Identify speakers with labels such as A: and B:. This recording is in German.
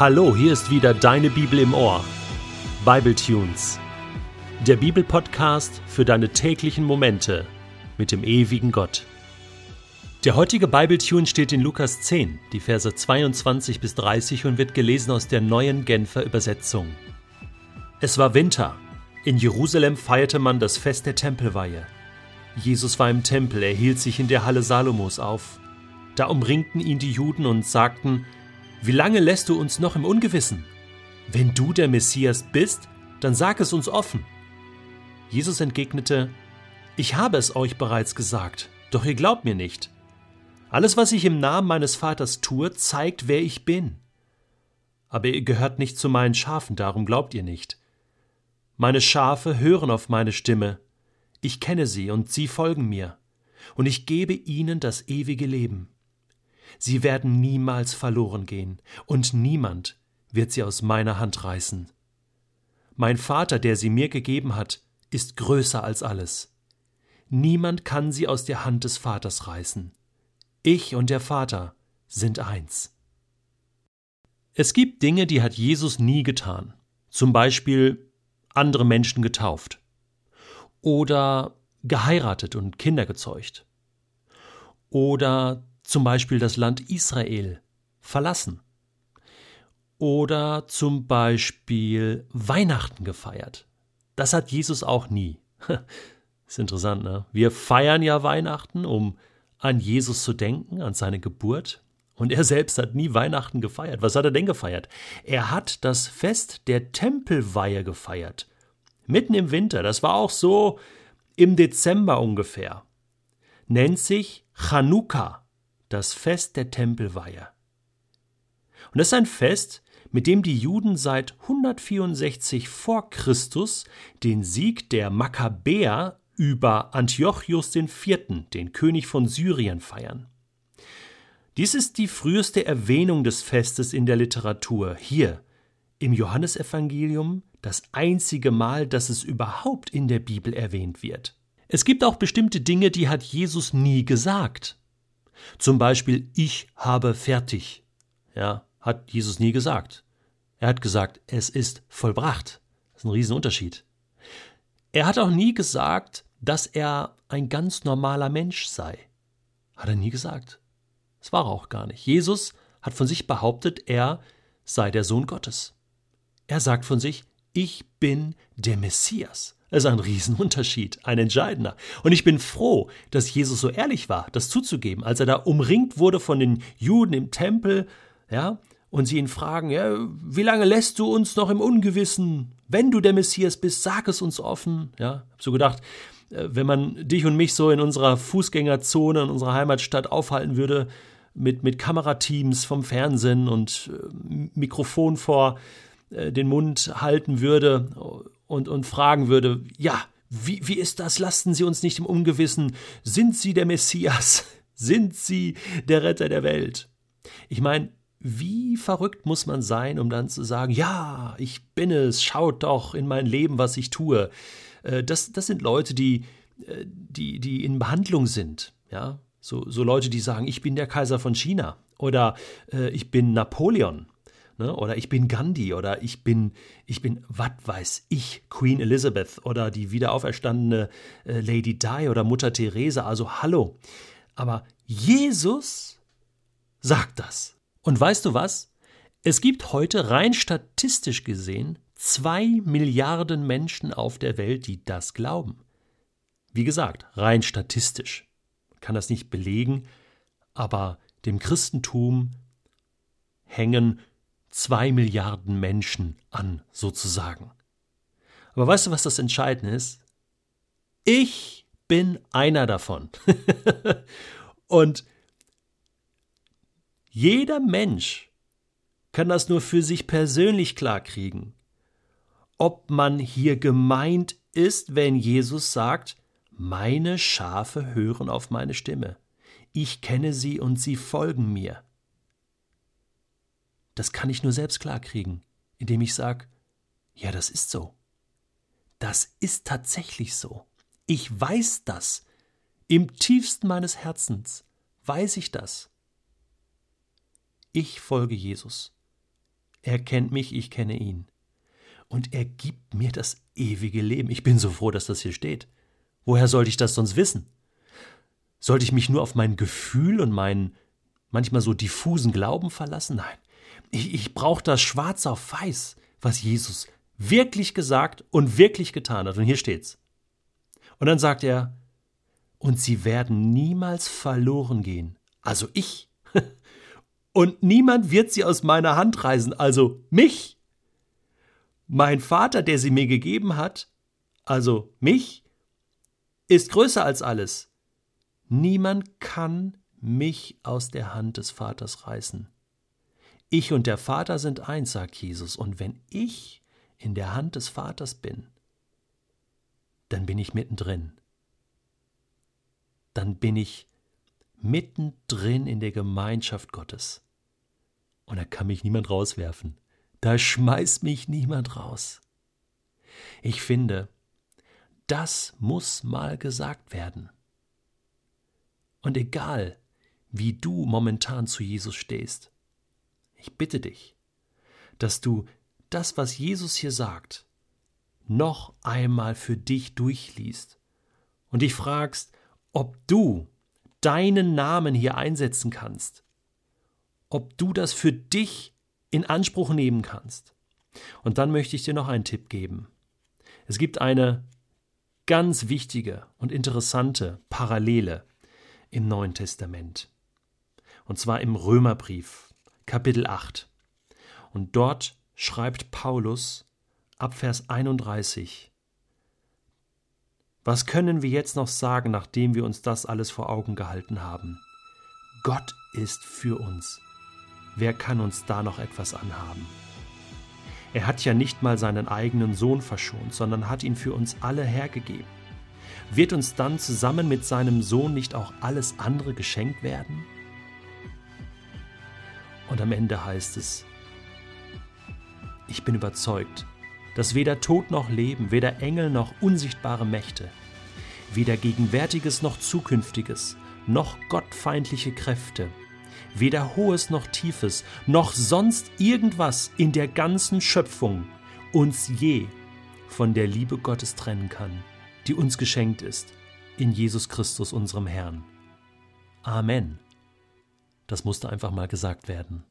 A: Hallo, hier ist wieder deine Bibel im Ohr. Bible Tunes. Der Bibelpodcast für deine täglichen Momente mit dem ewigen Gott. Der heutige Bible Tune steht in Lukas 10, die Verse 22 bis 30 und wird gelesen aus der neuen Genfer Übersetzung. Es war Winter. In Jerusalem feierte man das Fest der Tempelweihe. Jesus war im Tempel, er hielt sich in der Halle Salomos auf. Da umringten ihn die Juden und sagten, Wie lange lässt du uns noch im Ungewissen? Wenn du der Messias bist, dann sag es uns offen. Jesus entgegnete, Ich habe es euch bereits gesagt, doch ihr glaubt mir nicht. Alles, was ich im Namen meines Vaters tue, zeigt, wer ich bin. Aber ihr gehört nicht zu meinen Schafen, darum glaubt ihr nicht. Meine Schafe hören auf meine Stimme, ich kenne sie und sie folgen mir, und ich gebe ihnen das ewige Leben. Sie werden niemals verloren gehen, und niemand wird sie aus meiner Hand reißen. Mein Vater, der sie mir gegeben hat, ist größer als alles. Niemand kann sie aus der Hand des Vaters reißen. Ich und der Vater sind eins. Es gibt Dinge, die hat Jesus nie getan. Zum Beispiel andere Menschen getauft. Oder geheiratet und Kinder gezeugt. Oder zum Beispiel das Land Israel verlassen. Oder zum Beispiel Weihnachten gefeiert. Das hat Jesus auch nie. ist interessant, ne? Wir feiern ja Weihnachten, um an Jesus zu denken, an seine Geburt. Und er selbst hat nie Weihnachten gefeiert. Was hat er denn gefeiert? Er hat das Fest der Tempelweihe gefeiert. Mitten im Winter. Das war auch so im Dezember ungefähr. Nennt sich Chanukka das Fest der Tempelweihe. Und das ist ein Fest, mit dem die Juden seit 164 vor Christus den Sieg der Makkabäer über Antiochus IV., den König von Syrien, feiern. Dies ist die früheste Erwähnung des Festes in der Literatur. Hier im Johannesevangelium das einzige Mal, dass es überhaupt in der Bibel erwähnt wird. Es gibt auch bestimmte Dinge, die hat Jesus nie gesagt. Zum Beispiel, ich habe fertig. Ja, hat Jesus nie gesagt. Er hat gesagt, es ist vollbracht. Das ist ein Riesenunterschied. Er hat auch nie gesagt, dass er ein ganz normaler Mensch sei. Hat er nie gesagt. Das war er auch gar nicht. Jesus hat von sich behauptet, er sei der Sohn Gottes. Er sagt von sich, ich bin der Messias. Ist ein Riesenunterschied, ein entscheidender. Und ich bin froh, dass Jesus so ehrlich war, das zuzugeben, als er da umringt wurde von den Juden im Tempel, ja, und sie ihn fragen, ja, wie lange lässt du uns noch im Ungewissen? Wenn du der Messias bist, sag es uns offen, ja. Hab so gedacht, äh, wenn man dich und mich so in unserer Fußgängerzone in unserer Heimatstadt aufhalten würde, mit, mit Kamerateams vom Fernsehen und äh, Mikrofon vor äh, den Mund halten würde und, und fragen würde, ja, wie, wie ist das? Lassen Sie uns nicht im Ungewissen. Sind Sie der Messias? Sind Sie der Retter der Welt? Ich meine, wie verrückt muss man sein, um dann zu sagen, ja, ich bin es, schaut doch in mein Leben, was ich tue. Äh, das, das sind Leute, die, äh, die, die in Behandlung sind, ja. So, so Leute, die sagen, ich bin der Kaiser von China oder äh, ich bin Napoleon Ne? Oder ich bin Gandhi oder ich bin, ich bin, was weiß ich, Queen Elizabeth oder die wiederauferstandene äh, Lady Di oder Mutter Teresa. Also hallo. Aber Jesus sagt das. Und weißt du was? Es gibt heute rein statistisch gesehen zwei Milliarden Menschen auf der Welt, die das glauben. Wie gesagt, rein statistisch. Man kann das nicht belegen, aber dem Christentum hängen zwei Milliarden Menschen an, sozusagen. Aber weißt du, was das Entscheidende ist? Ich bin einer davon. Und jeder Mensch kann das nur für sich persönlich klarkriegen. Ob man hier gemeint ist, wenn Jesus sagt, meine Schafe hören auf meine Stimme. Ich kenne sie und sie folgen mir. Das kann ich nur selbst klarkriegen, indem ich sage, ja, das ist so. Das ist tatsächlich so. Ich weiß das. Im tiefsten meines Herzens weiß ich das. Ich folge Jesus. Er kennt mich, ich kenne ihn. Und er gibt mir das ewige Leben. Ich bin so froh, dass das hier steht. Woher sollte ich das sonst wissen? Sollte ich mich nur auf mein Gefühl und meinen manchmal so diffusen Glauben verlassen? Nein. Ich, ich brauche das schwarz auf weiß, was Jesus wirklich gesagt und wirklich getan hat. Und hier steht's. Und dann sagt er, und sie werden niemals verloren gehen. Also ich. Und niemand wird sie aus meiner Hand reißen, also mich. Mein Vater, der sie mir gegeben hat, also mich, ist größer als alles. Niemand kann mich aus der Hand des Vaters reißen. Ich und der Vater sind eins, sagt Jesus, und wenn ich in der Hand des Vaters bin, dann bin ich mittendrin. Dann bin ich mittendrin in der Gemeinschaft Gottes. Und da kann mich niemand rauswerfen. Da schmeißt mich niemand raus. Ich finde, das muss mal gesagt werden. Und egal, wie du momentan zu Jesus stehst, ich bitte dich, dass du das, was Jesus hier sagt, noch einmal für dich durchliest und dich fragst, ob du deinen Namen hier einsetzen kannst, ob du das für dich in Anspruch nehmen kannst. Und dann möchte ich dir noch einen Tipp geben. Es gibt eine ganz wichtige und interessante Parallele im Neuen Testament. Und zwar im Römerbrief, Kapitel 8. Und dort schreibt Paulus ab Vers 31. Was können wir jetzt noch sagen, nachdem wir uns das alles vor Augen gehalten haben? Gott ist für uns. Wer kann uns da noch etwas anhaben? Er hat ja nicht mal seinen eigenen Sohn verschont, sondern hat ihn für uns alle hergegeben. Wird uns dann zusammen mit seinem Sohn nicht auch alles andere geschenkt werden? Und am Ende heißt es, ich bin überzeugt, dass weder Tod noch Leben, weder Engel noch unsichtbare Mächte, weder Gegenwärtiges noch Zukünftiges, noch gottfeindliche Kräfte, weder Hohes noch Tiefes, noch sonst irgendwas in der ganzen Schöpfung uns je von der Liebe Gottes trennen kann, die uns geschenkt ist in Jesus Christus unserem Herrn. Amen. Das musste einfach mal gesagt werden.